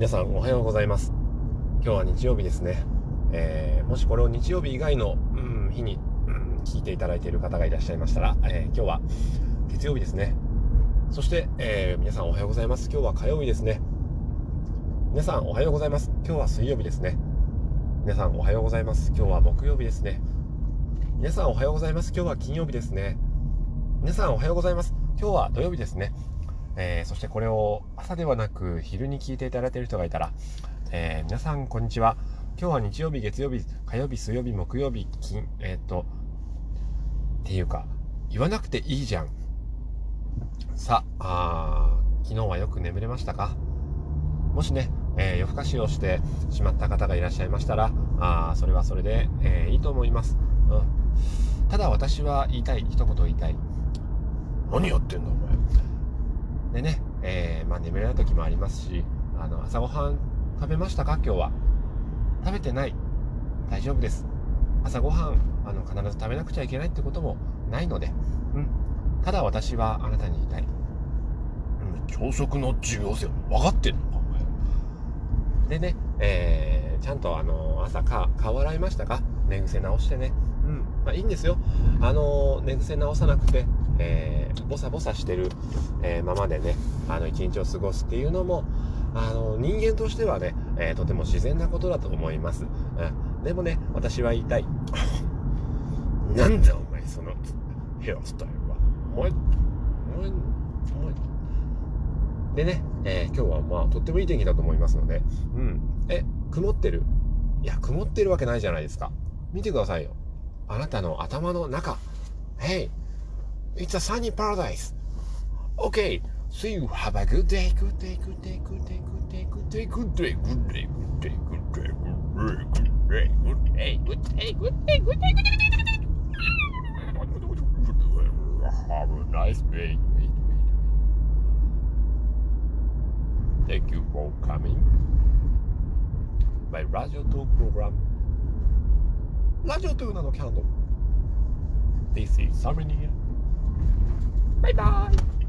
皆さんおはようございます。今日は日曜日ですね、えー、もしこれを日曜日以外の、うん、日に、うん、聞いていただいている方がいらっしゃいましたら、えー、今日は月曜日ですね。そして、えー、皆さんおはようございます。今日は火曜日ですね。皆さんおはようございます。今日は水曜日ですね。皆さんおはようございます。今日は木曜日ですね。皆さんおはようございます。今日は金曜日ですね。皆さんおはようございます。今日は土曜日ですね。えー、そしてこれを朝ではなく昼に聞いていただいている人がいたら、えー、皆さんこんにちは。今日は日曜日、月曜日、火曜日、水曜日、木曜日、金、えっ、と、っていうか、言わなくていいじゃん。さあ、昨日はよく眠れましたか？もしね、え、夜更かしをしてしまった方がいらっしゃいましたら、あそれはそれで、え、いいと思います。うん。ただ私は言いたい、一言言いたい。何やってんだお前。でね、えー、まあ、眠れない時もありますし、あの、朝ごはん食べましたか？今日は。食べてない。大丈夫です。朝ごはん、あの、必ず食べなくちゃいけないってこともないので、うん。ただ私はあなたに言いたい。うん、朝食の重要性分かってんのか、お前。でね、えー、ちゃんとあの、朝か、顔洗いましたか？寝癖直してね。うん。まあいいんですよ。あの、寝癖直さなくて、えー、ボサボサしてる、えー、ままでね、あの、一日を過ごすっていうのも、あの、人間としてはね、えー、とても自然なことだと思います。うん。でもね、私は言いたい。なんだお前、その、ヘアスタイルは。お前、お前、お前。でね、えー、今日はまあ、とってもいい天気だと思いますので、うん。え、曇ってる？いや、曇ってるわけないじゃないですか。見てくださいよ。あなたの頭の中。Hey, It's a sunny paradise. Okay, so you have a good day, good day, good day, good day, good day, good day, good day, good day, good day, good day, good day, good day, good day, good day, good day, good day. Have a nice day. Wait, wait, wait. Thank you for coming. My radio talk program. ラジオという名のキャンドル。This is Summonia. 拜拜。